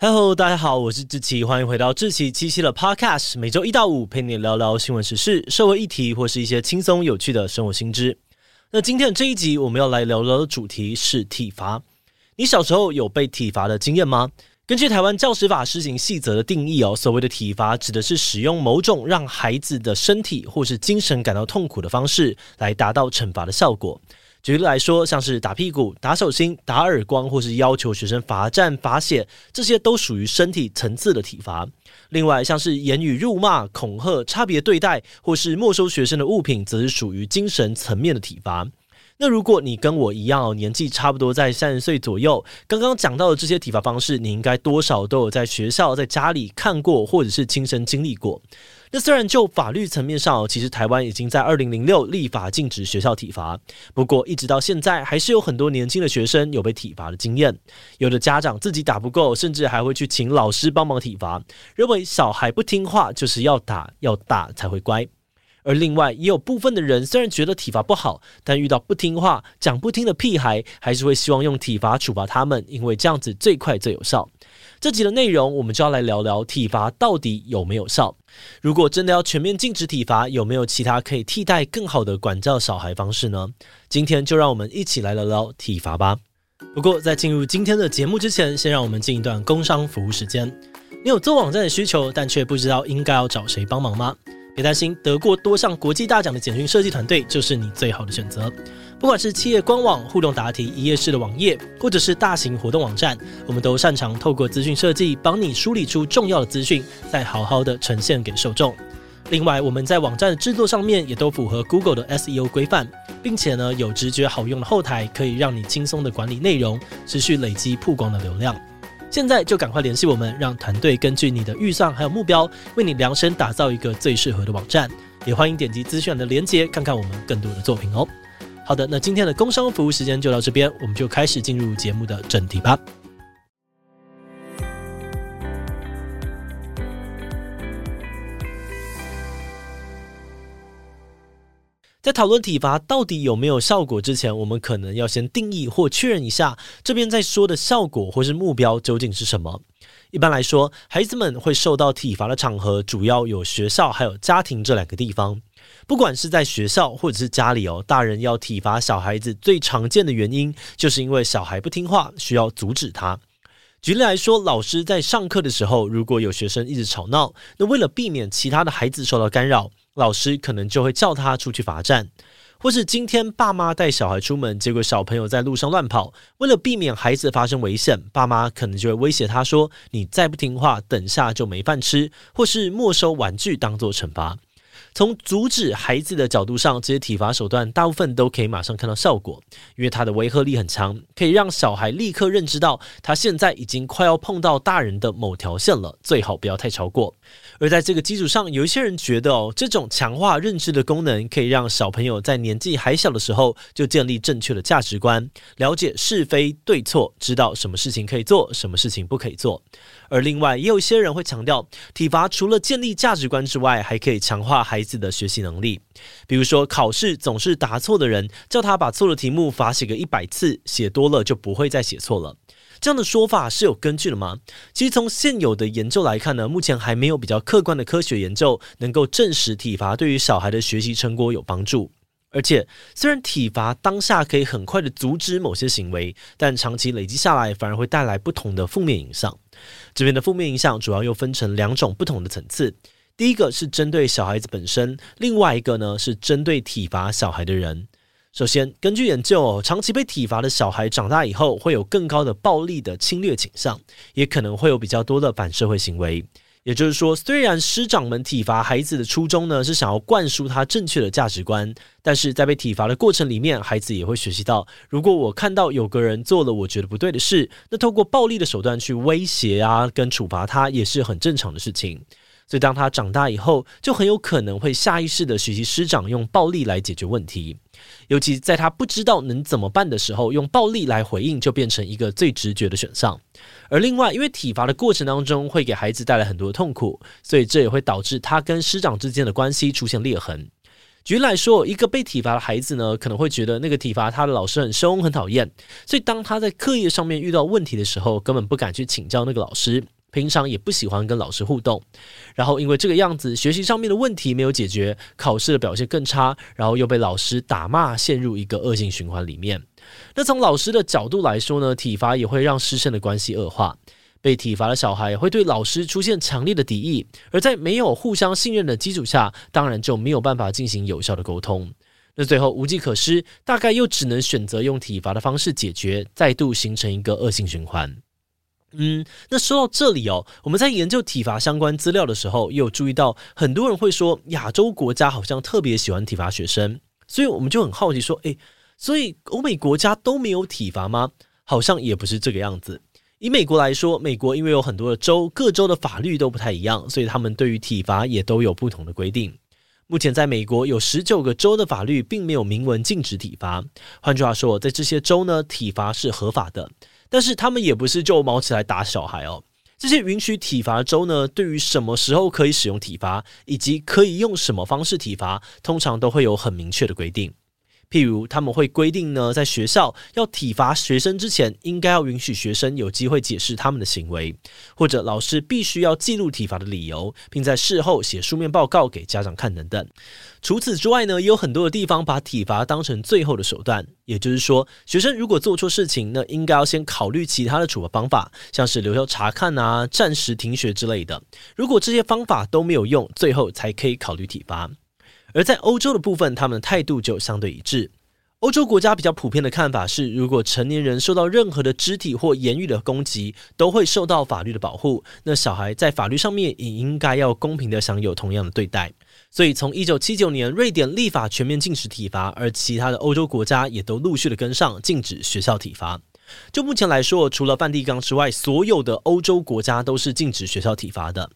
Hello，大家好，我是志奇，欢迎回到志奇七七的 Podcast，每周一到五陪你聊聊新闻时事、社会议题或是一些轻松有趣的生活新知。那今天的这一集我们要来聊聊的主题是体罚。你小时候有被体罚的经验吗？根据台湾教师法施行细则的定义哦，所谓的体罚指的是使用某种让孩子的身体或是精神感到痛苦的方式来达到惩罚的效果。举例来说，像是打屁股、打手心、打耳光，或是要求学生罚站、罚写，这些都属于身体层次的体罚。另外，像是言语辱骂、恐吓、差别对待，或是没收学生的物品，则是属于精神层面的体罚。那如果你跟我一样，年纪差不多在三十岁左右，刚刚讲到的这些体罚方式，你应该多少都有在学校、在家里看过，或者是亲身经历过。那虽然就法律层面上，其实台湾已经在二零零六立法禁止学校体罚，不过一直到现在，还是有很多年轻的学生有被体罚的经验。有的家长自己打不够，甚至还会去请老师帮忙体罚，认为小孩不听话就是要打，要打才会乖。而另外也有部分的人，虽然觉得体罚不好，但遇到不听话、讲不听的屁孩，还是会希望用体罚处罚他们，因为这样子最快最有效。这集的内容，我们就要来聊聊体罚到底有没有效。如果真的要全面禁止体罚，有没有其他可以替代更好的管教小孩方式呢？今天就让我们一起来聊聊体罚吧。不过在进入今天的节目之前，先让我们进一段工商服务时间。你有做网站的需求，但却不知道应该要找谁帮忙吗？别担心，得过多项国际大奖的简讯设计团队就是你最好的选择。不管是企业官网、互动答题、一页式的网页，或者是大型活动网站，我们都擅长透过资讯设计，帮你梳理出重要的资讯，再好好的呈现给受众。另外，我们在网站的制作上面也都符合 Google 的 SEO 规范，并且呢，有直觉好用的后台，可以让你轻松的管理内容，持续累积曝光的流量。现在就赶快联系我们，让团队根据你的预算还有目标，为你量身打造一个最适合的网站。也欢迎点击资讯的链接，看看我们更多的作品哦。好的，那今天的工商服务时间就到这边，我们就开始进入节目的正题吧。在讨论体罚到底有没有效果之前，我们可能要先定义或确认一下这边在说的效果或是目标究竟是什么。一般来说，孩子们会受到体罚的场合主要有学校还有家庭这两个地方。不管是在学校或者是家里哦，大人要体罚小孩子最常见的原因就是因为小孩不听话，需要阻止他。举例来说，老师在上课的时候，如果有学生一直吵闹，那为了避免其他的孩子受到干扰，老师可能就会叫他出去罚站，或是今天爸妈带小孩出门，结果小朋友在路上乱跑，为了避免孩子发生危险，爸妈可能就会威胁他说：“你再不听话，等下就没饭吃，或是没收玩具当做惩罚。”从阻止孩子的角度上，这些体罚手段大部分都可以马上看到效果，因为它的威慑力很强，可以让小孩立刻认知到他现在已经快要碰到大人的某条线了，最好不要太超过。而在这个基础上，有一些人觉得哦，这种强化认知的功能可以让小朋友在年纪还小的时候就建立正确的价值观，了解是非对错，知道什么事情可以做，什么事情不可以做。而另外，也有一些人会强调，体罚除了建立价值观之外，还可以强化孩子的学习能力。比如说，考试总是答错的人，叫他把错的题目罚写个一百次，写多了就不会再写错了。这样的说法是有根据的吗？其实从现有的研究来看呢，目前还没有比较客观的科学研究能够证实体罚对于小孩的学习成果有帮助。而且，虽然体罚当下可以很快的阻止某些行为，但长期累积下来，反而会带来不同的负面影响。这边的负面影响主要又分成两种不同的层次。第一个是针对小孩子本身，另外一个呢是针对体罚小孩的人。首先，根据研究，长期被体罚的小孩长大以后会有更高的暴力的侵略倾向，也可能会有比较多的反社会行为。也就是说，虽然师长们体罚孩子的初衷呢是想要灌输他正确的价值观，但是在被体罚的过程里面，孩子也会学习到，如果我看到有个人做了我觉得不对的事，那透过暴力的手段去威胁啊，跟处罚他也是很正常的事情。所以当他长大以后，就很有可能会下意识的学习师长用暴力来解决问题。尤其在他不知道能怎么办的时候，用暴力来回应就变成一个最直觉的选项。而另外，因为体罚的过程当中会给孩子带来很多痛苦，所以这也会导致他跟师长之间的关系出现裂痕。举例来说，一个被体罚的孩子呢，可能会觉得那个体罚他的老师很凶、很讨厌，所以当他在课业上面遇到问题的时候，根本不敢去请教那个老师。平常也不喜欢跟老师互动，然后因为这个样子，学习上面的问题没有解决，考试的表现更差，然后又被老师打骂，陷入一个恶性循环里面。那从老师的角度来说呢，体罚也会让师生的关系恶化，被体罚的小孩会对老师出现强烈的敌意，而在没有互相信任的基础下，当然就没有办法进行有效的沟通。那最后无计可施，大概又只能选择用体罚的方式解决，再度形成一个恶性循环。嗯，那说到这里哦，我们在研究体罚相关资料的时候，也有注意到很多人会说亚洲国家好像特别喜欢体罚学生，所以我们就很好奇说，诶，所以欧美国家都没有体罚吗？好像也不是这个样子。以美国来说，美国因为有很多的州，各州的法律都不太一样，所以他们对于体罚也都有不同的规定。目前在美国有十九个州的法律并没有明文禁止体罚，换句话说，在这些州呢，体罚是合法的。但是他们也不是就毛起来打小孩哦。这些允许体罚的州呢，对于什么时候可以使用体罚，以及可以用什么方式体罚，通常都会有很明确的规定。譬如他们会规定呢，在学校要体罚学生之前，应该要允许学生有机会解释他们的行为，或者老师必须要记录体罚的理由，并在事后写书面报告给家长看等等。除此之外呢，也有很多的地方把体罚当成最后的手段，也就是说，学生如果做错事情，那应该要先考虑其他的处罚方法，像是留校察看啊、暂时停学之类的。如果这些方法都没有用，最后才可以考虑体罚。而在欧洲的部分，他们的态度就相对一致。欧洲国家比较普遍的看法是，如果成年人受到任何的肢体或言语的攻击，都会受到法律的保护。那小孩在法律上面也应该要公平的享有同样的对待。所以，从一九七九年瑞典立法全面禁止体罚，而其他的欧洲国家也都陆续的跟上，禁止学校体罚。就目前来说，除了梵蒂冈之外，所有的欧洲国家都是禁止学校体罚的。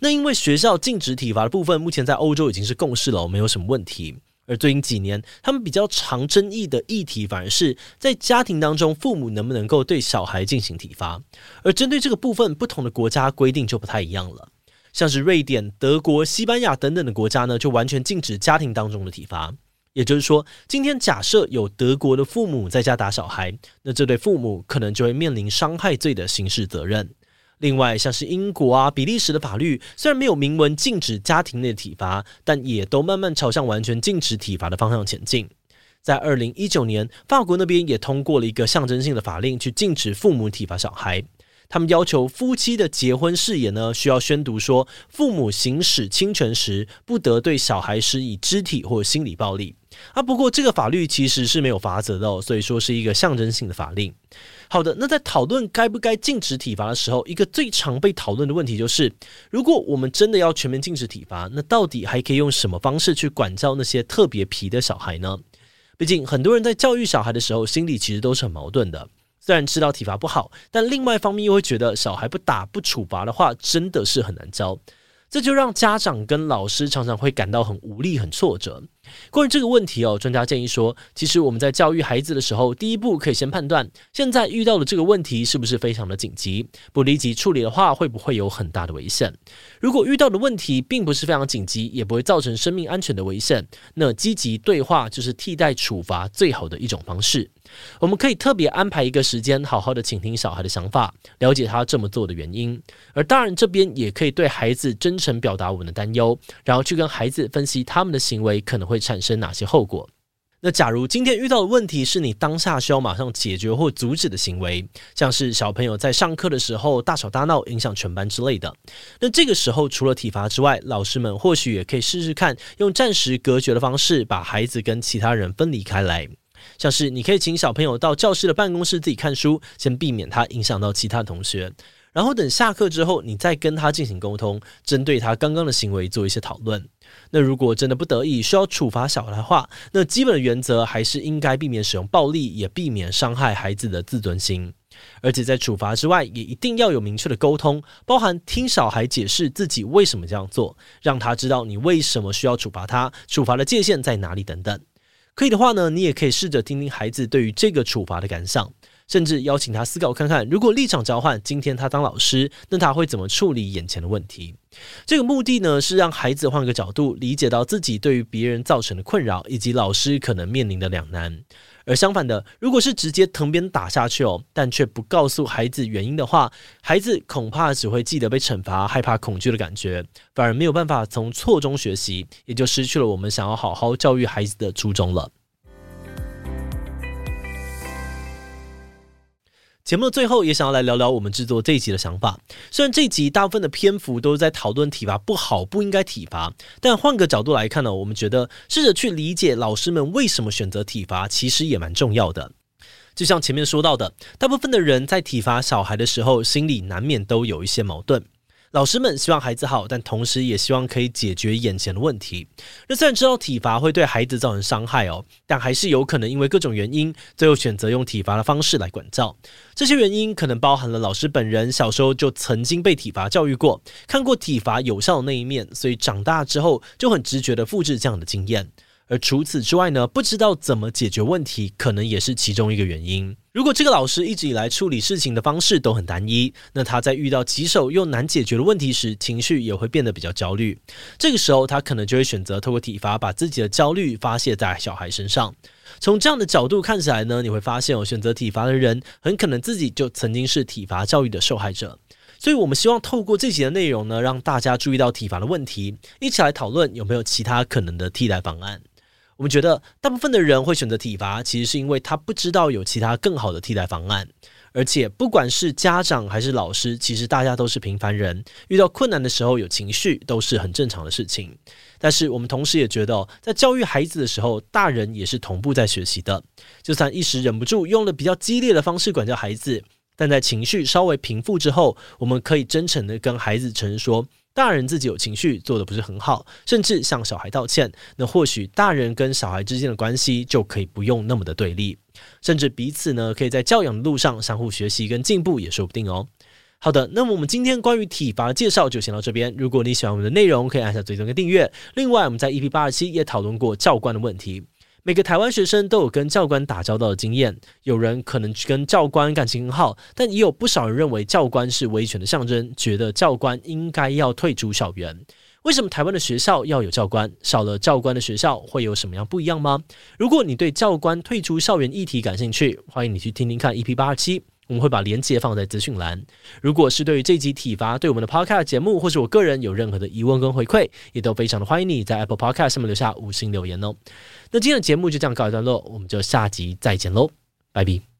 那因为学校禁止体罚的部分，目前在欧洲已经是共识了，没有什么问题。而最近几年，他们比较常争议的议题，反而是在家庭当中，父母能不能够对小孩进行体罚。而针对这个部分，不同的国家规定就不太一样了。像是瑞典、德国、西班牙等等的国家呢，就完全禁止家庭当中的体罚。也就是说，今天假设有德国的父母在家打小孩，那这对父母可能就会面临伤害罪的刑事责任。另外，像是英国啊、比利时的法律，虽然没有明文禁止家庭内的体罚，但也都慢慢朝向完全禁止体罚的方向前进。在二零一九年，法国那边也通过了一个象征性的法令，去禁止父母体罚小孩。他们要求夫妻的结婚誓言呢，需要宣读说，父母行使亲权时，不得对小孩施以肢体或心理暴力。啊，不过这个法律其实是没有罚则的哦，所以说是一个象征性的法令。好的，那在讨论该不该禁止体罚的时候，一个最常被讨论的问题就是：如果我们真的要全面禁止体罚，那到底还可以用什么方式去管教那些特别皮的小孩呢？毕竟很多人在教育小孩的时候，心里其实都是很矛盾的。虽然知道体罚不好，但另外一方面又会觉得小孩不打不处罚的话，真的是很难教。这就让家长跟老师常常会感到很无力、很挫折。关于这个问题哦，专家建议说，其实我们在教育孩子的时候，第一步可以先判断现在遇到的这个问题是不是非常的紧急，不立即处理的话，会不会有很大的危险？如果遇到的问题并不是非常紧急，也不会造成生命安全的危险，那积极对话就是替代处罚最好的一种方式。我们可以特别安排一个时间，好好的倾听小孩的想法，了解他这么做的原因。而大人这边也可以对孩子真诚表达我们的担忧，然后去跟孩子分析他们的行为可能会会产生哪些后果。那假如今天遇到的问题是你当下需要马上解决或阻止的行为，像是小朋友在上课的时候大吵大闹，影响全班之类的，那这个时候除了体罚之外，老师们或许也可以试试看用暂时隔绝的方式，把孩子跟其他人分离开来。像是你可以请小朋友到教室的办公室自己看书，先避免他影响到其他同学，然后等下课之后，你再跟他进行沟通，针对他刚刚的行为做一些讨论。那如果真的不得已需要处罚小孩的话，那基本的原则还是应该避免使用暴力，也避免伤害孩子的自尊心。而且在处罚之外，也一定要有明确的沟通，包含听小孩解释自己为什么这样做，让他知道你为什么需要处罚他，处罚的界限在哪里等等。可以的话呢，你也可以试着听听孩子对于这个处罚的感想。甚至邀请他思考看看，如果立场交换，今天他当老师，那他会怎么处理眼前的问题？这个目的呢，是让孩子换个角度，理解到自己对于别人造成的困扰，以及老师可能面临的两难。而相反的，如果是直接藤鞭打下去哦，但却不告诉孩子原因的话，孩子恐怕只会记得被惩罚、害怕、恐惧的感觉，反而没有办法从错中学习，也就失去了我们想要好好教育孩子的初衷了。节目的最后，也想要来聊聊我们制作这一集的想法。虽然这一集大部分的篇幅都是在讨论体罚不好，不应该体罚，但换个角度来看呢，我们觉得试着去理解老师们为什么选择体罚，其实也蛮重要的。就像前面说到的，大部分的人在体罚小孩的时候，心里难免都有一些矛盾。老师们希望孩子好，但同时也希望可以解决眼前的问题。那虽然知道体罚会对孩子造成伤害哦，但还是有可能因为各种原因，最后选择用体罚的方式来管教。这些原因可能包含了老师本人小时候就曾经被体罚教育过，看过体罚有效的那一面，所以长大之后就很直觉地复制这样的经验。而除此之外呢，不知道怎么解决问题，可能也是其中一个原因。如果这个老师一直以来处理事情的方式都很单一，那他在遇到棘手又难解决的问题时，情绪也会变得比较焦虑。这个时候，他可能就会选择透过体罚，把自己的焦虑发泄在小孩身上。从这样的角度看起来呢，你会发现，有选择体罚的人，很可能自己就曾经是体罚教育的受害者。所以，我们希望透过这集的内容呢，让大家注意到体罚的问题，一起来讨论有没有其他可能的替代方案。我们觉得，大部分的人会选择体罚，其实是因为他不知道有其他更好的替代方案。而且，不管是家长还是老师，其实大家都是平凡人，遇到困难的时候有情绪，都是很正常的事情。但是，我们同时也觉得，在教育孩子的时候，大人也是同步在学习的。就算一时忍不住用了比较激烈的方式管教孩子，但在情绪稍微平复之后，我们可以真诚地跟孩子承认说，大人自己有情绪，做得不是很好，甚至向小孩道歉，那或许大人跟小孩之间的关系就可以不用那么的对立，甚至彼此呢可以在教养的路上相互学习跟进步也说不定哦。好的，那么我们今天关于体罚的介绍就先到这边。如果你喜欢我们的内容，可以按下追踪跟订阅。另外，我们在 EP 八十七也讨论过教官的问题。每个台湾学生都有跟教官打交道的经验，有人可能跟教官感情很好，但也有不少人认为教官是威权的象征，觉得教官应该要退出校园。为什么台湾的学校要有教官？少了教官的学校会有什么样不一样吗？如果你对教官退出校园议题感兴趣，欢迎你去听听看 EP 八二七。我们会把链接放在资讯栏。如果是对于这集体罚，对我们的 Podcast 节目，或是我个人有任何的疑问跟回馈，也都非常的欢迎你在 Apple Podcast 上面留下五星留言哦。那今天的节目就这样告一段落，我们就下集再见喽，拜拜。